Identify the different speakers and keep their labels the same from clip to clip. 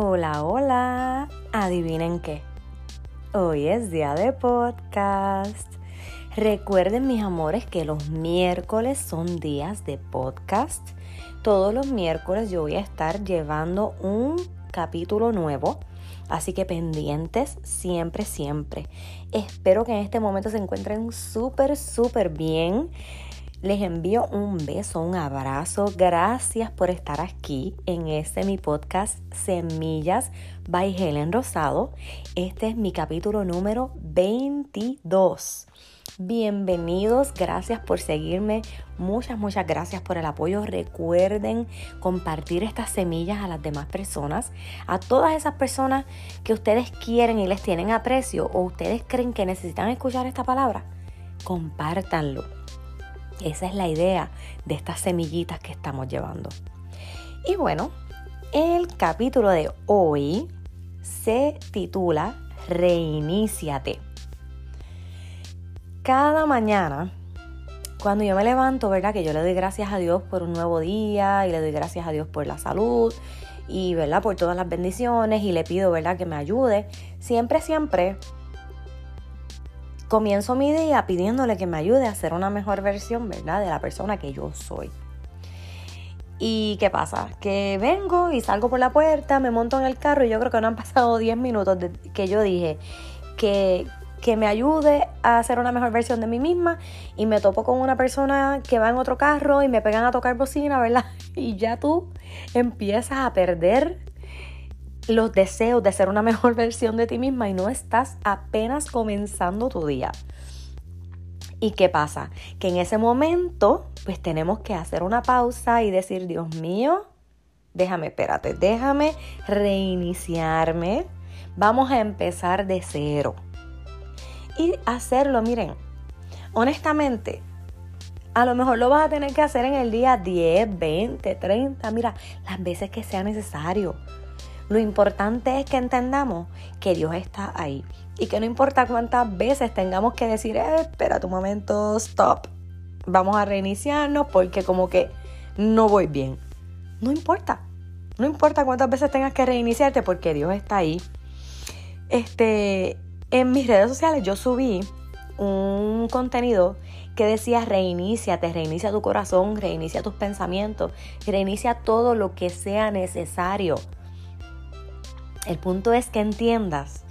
Speaker 1: Hola, hola. Adivinen qué. Hoy es día de podcast. Recuerden mis amores que los miércoles son días de podcast. Todos los miércoles yo voy a estar llevando un capítulo nuevo. Así que pendientes siempre, siempre. Espero que en este momento se encuentren súper, súper bien. Les envío un beso, un abrazo. Gracias por estar aquí en este mi podcast Semillas by Helen Rosado. Este es mi capítulo número 22. Bienvenidos, gracias por seguirme. Muchas, muchas gracias por el apoyo. Recuerden compartir estas semillas a las demás personas, a todas esas personas que ustedes quieren y les tienen aprecio o ustedes creen que necesitan escuchar esta palabra. Compártanlo esa es la idea de estas semillitas que estamos llevando. Y bueno, el capítulo de hoy se titula Reiníciate. Cada mañana, cuando yo me levanto, ¿verdad? Que yo le doy gracias a Dios por un nuevo día y le doy gracias a Dios por la salud y, ¿verdad? Por todas las bendiciones y le pido, ¿verdad? Que me ayude. Siempre, siempre comienzo mi día pidiéndole que me ayude a ser una mejor versión, ¿verdad? De la persona que yo soy. ¿Y qué pasa? Que vengo y salgo por la puerta, me monto en el carro y yo creo que no han pasado 10 minutos de que yo dije que, que me ayude a ser una mejor versión de mí misma y me topo con una persona que va en otro carro y me pegan a tocar bocina, ¿verdad? Y ya tú empiezas a perder los deseos de ser una mejor versión de ti misma y no estás apenas comenzando tu día. ¿Y qué pasa? Que en ese momento, pues tenemos que hacer una pausa y decir, Dios mío, déjame, espérate, déjame reiniciarme. Vamos a empezar de cero. Y hacerlo, miren, honestamente, a lo mejor lo vas a tener que hacer en el día 10, 20, 30, mira, las veces que sea necesario. Lo importante es que entendamos que Dios está ahí y que no importa cuántas veces tengamos que decir, eh, espera tu momento, stop, vamos a reiniciarnos porque como que no voy bien. No importa, no importa cuántas veces tengas que reiniciarte porque Dios está ahí. Este, en mis redes sociales yo subí un contenido que decía reiníciate, reinicia tu corazón, reinicia tus pensamientos, reinicia todo lo que sea necesario el punto es que entiendas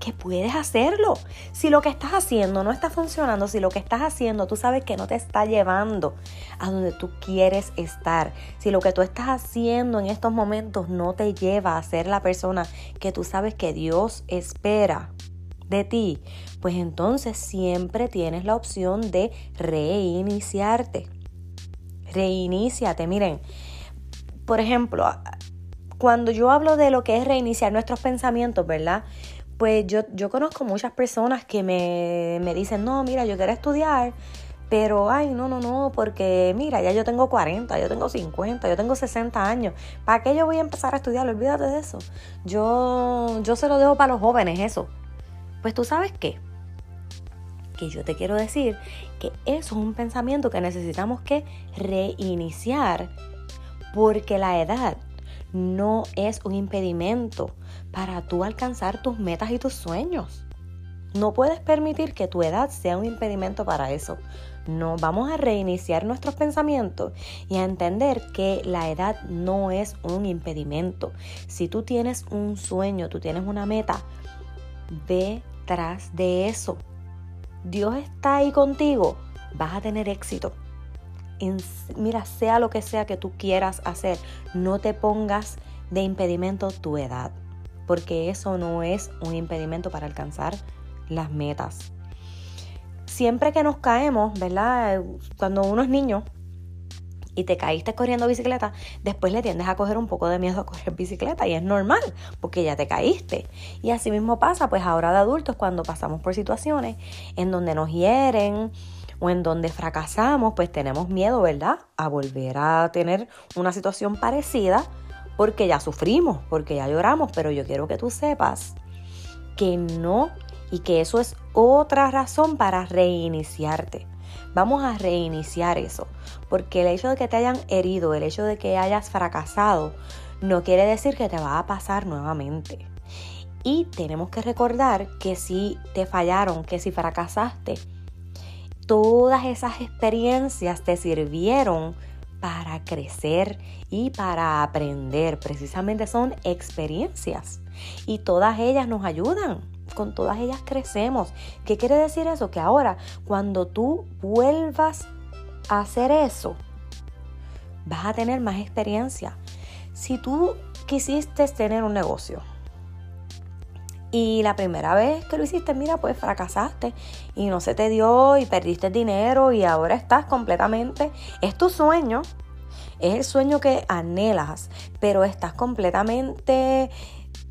Speaker 1: que puedes hacerlo. Si lo que estás haciendo no está funcionando, si lo que estás haciendo tú sabes que no te está llevando a donde tú quieres estar, si lo que tú estás haciendo en estos momentos no te lleva a ser la persona que tú sabes que Dios espera de ti, pues entonces siempre tienes la opción de reiniciarte. Reiníciate, miren. Por ejemplo, cuando yo hablo de lo que es reiniciar nuestros pensamientos, ¿verdad? Pues yo, yo conozco muchas personas que me, me dicen, no, mira, yo quiero estudiar, pero, ay, no, no, no, porque mira, ya yo tengo 40, yo tengo 50, yo tengo 60 años. ¿Para qué yo voy a empezar a estudiar? Olvídate de eso. Yo, yo se lo dejo para los jóvenes, eso. Pues tú sabes qué? Que yo te quiero decir que eso es un pensamiento que necesitamos que reiniciar porque la edad no es un impedimento para tú alcanzar tus metas y tus sueños. No puedes permitir que tu edad sea un impedimento para eso. No, vamos a reiniciar nuestros pensamientos y a entender que la edad no es un impedimento. Si tú tienes un sueño, tú tienes una meta, ve tras de eso. Dios está ahí contigo, vas a tener éxito mira, sea lo que sea que tú quieras hacer, no te pongas de impedimento tu edad, porque eso no es un impedimento para alcanzar las metas. Siempre que nos caemos, ¿verdad? Cuando uno es niño y te caíste corriendo bicicleta, después le tiendes a coger un poco de miedo a correr bicicleta y es normal, porque ya te caíste. Y así mismo pasa, pues ahora de adultos, cuando pasamos por situaciones en donde nos hieren, o en donde fracasamos, pues tenemos miedo, ¿verdad? A volver a tener una situación parecida porque ya sufrimos, porque ya lloramos, pero yo quiero que tú sepas que no y que eso es otra razón para reiniciarte. Vamos a reiniciar eso, porque el hecho de que te hayan herido, el hecho de que hayas fracasado, no quiere decir que te va a pasar nuevamente. Y tenemos que recordar que si te fallaron, que si fracasaste, todas esas experiencias te sirvieron para crecer y para aprender. Precisamente son experiencias y todas ellas nos ayudan. Con todas ellas crecemos. ¿Qué quiere decir eso? Que ahora cuando tú vuelvas a hacer eso, vas a tener más experiencia. Si tú quisiste tener un negocio, y la primera vez que lo hiciste, mira, pues fracasaste y no se te dio y perdiste dinero y ahora estás completamente, es tu sueño, es el sueño que anhelas, pero estás completamente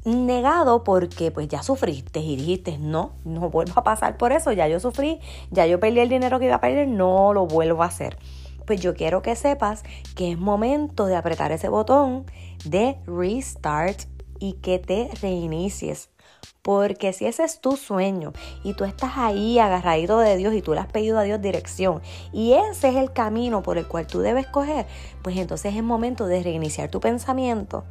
Speaker 1: negado porque pues ya sufriste y dijiste, no, no vuelvo a pasar por eso, ya yo sufrí, ya yo perdí el dinero que iba a perder, no lo vuelvo a hacer. Pues yo quiero que sepas que es momento de apretar ese botón de restart y que te reinicies. Porque si ese es tu sueño y tú estás ahí agarradito de Dios y tú le has pedido a Dios dirección y ese es el camino por el cual tú debes coger, pues entonces es momento de reiniciar tu pensamiento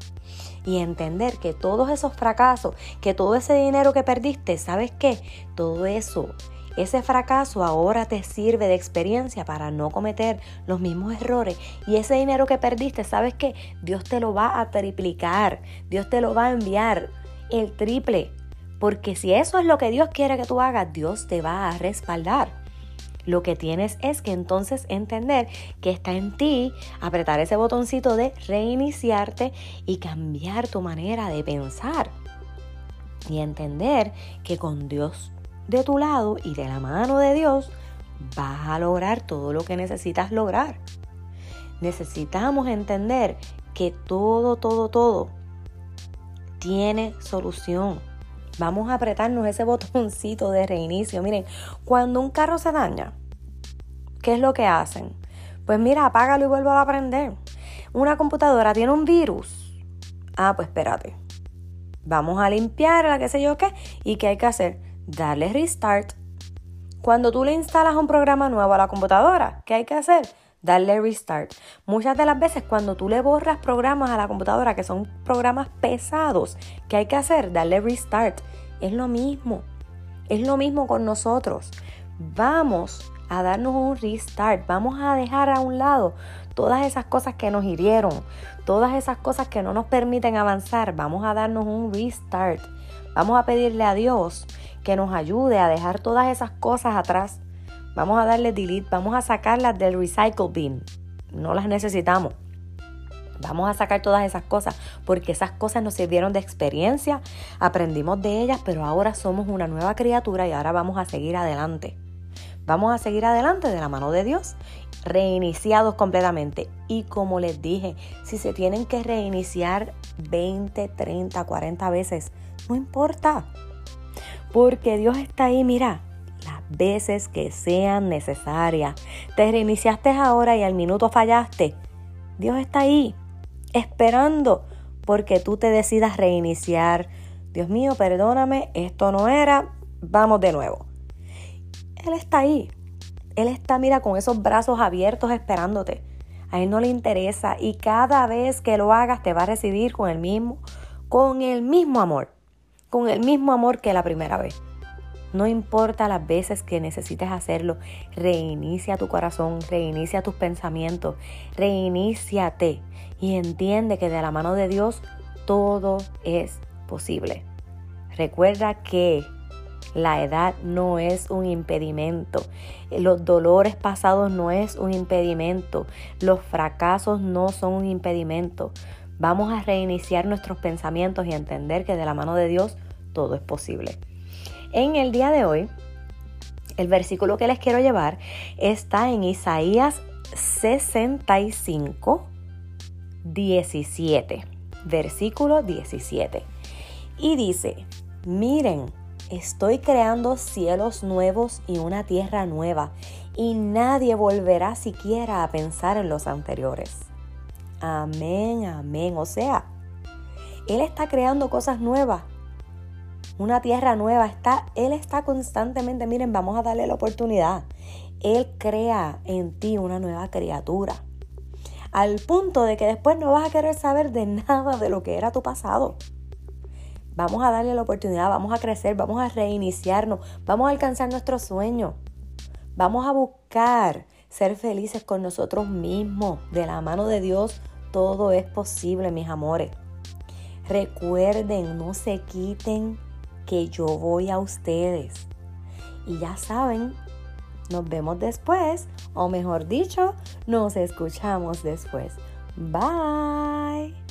Speaker 1: y entender que todos esos fracasos, que todo ese dinero que perdiste, ¿sabes qué? Todo eso ese fracaso ahora te sirve de experiencia para no cometer los mismos errores. Y ese dinero que perdiste, ¿sabes qué? Dios te lo va a triplicar. Dios te lo va a enviar el triple. Porque si eso es lo que Dios quiere que tú hagas, Dios te va a respaldar. Lo que tienes es que entonces entender que está en ti apretar ese botoncito de reiniciarte y cambiar tu manera de pensar. Y entender que con Dios de tu lado y de la mano de Dios vas a lograr todo lo que necesitas lograr. Necesitamos entender que todo, todo, todo tiene solución. Vamos a apretarnos ese botoncito de reinicio. Miren, cuando un carro se daña, ¿qué es lo que hacen? Pues mira, apágalo y vuelvo a aprender. Una computadora tiene un virus. Ah, pues espérate. Vamos a limpiarla, qué sé yo qué. ¿Y qué hay que hacer? Darle restart. Cuando tú le instalas un programa nuevo a la computadora, ¿qué hay que hacer? Darle restart. Muchas de las veces cuando tú le borras programas a la computadora que son programas pesados, ¿qué hay que hacer? Darle restart. Es lo mismo. Es lo mismo con nosotros. Vamos a darnos un restart. Vamos a dejar a un lado todas esas cosas que nos hirieron, todas esas cosas que no nos permiten avanzar. Vamos a darnos un restart. Vamos a pedirle a Dios que nos ayude a dejar todas esas cosas atrás Vamos a darle delete, vamos a sacarlas del recycle bin. No las necesitamos. Vamos a sacar todas esas cosas porque esas cosas nos sirvieron de experiencia, aprendimos de ellas, pero ahora somos una nueva criatura y ahora vamos a seguir adelante. Vamos a seguir adelante de la mano de Dios, reiniciados completamente. Y como les dije, si se tienen que reiniciar 20, 30, 40 veces, no importa. Porque Dios está ahí, mira, veces que sean necesarias. Te reiniciaste ahora y al minuto fallaste. Dios está ahí, esperando porque tú te decidas reiniciar. Dios mío, perdóname, esto no era, vamos de nuevo. Él está ahí. Él está, mira, con esos brazos abiertos esperándote. A él no le interesa y cada vez que lo hagas te va a recibir con el mismo, con el mismo amor, con el mismo amor que la primera vez. No importa las veces que necesites hacerlo, reinicia tu corazón, reinicia tus pensamientos, reiníciate y entiende que de la mano de Dios todo es posible. Recuerda que la edad no es un impedimento. Los dolores pasados no es un impedimento. Los fracasos no son un impedimento. Vamos a reiniciar nuestros pensamientos y entender que de la mano de Dios todo es posible. En el día de hoy, el versículo que les quiero llevar está en Isaías 65, 17. Versículo 17. Y dice, miren, estoy creando cielos nuevos y una tierra nueva, y nadie volverá siquiera a pensar en los anteriores. Amén, amén. O sea, Él está creando cosas nuevas una tierra nueva. Está, él está constantemente, miren, vamos a darle la oportunidad. Él crea en ti una nueva criatura. al punto de que después no vas a querer saber de nada de lo que era tu pasado. Vamos a darle la oportunidad, vamos a crecer, vamos a reiniciarnos, vamos a alcanzar nuestros sueños. Vamos a buscar ser felices con nosotros mismos. De la mano de Dios todo es posible, mis amores. Recuerden, no se quiten que yo voy a ustedes. Y ya saben, nos vemos después, o mejor dicho, nos escuchamos después. Bye.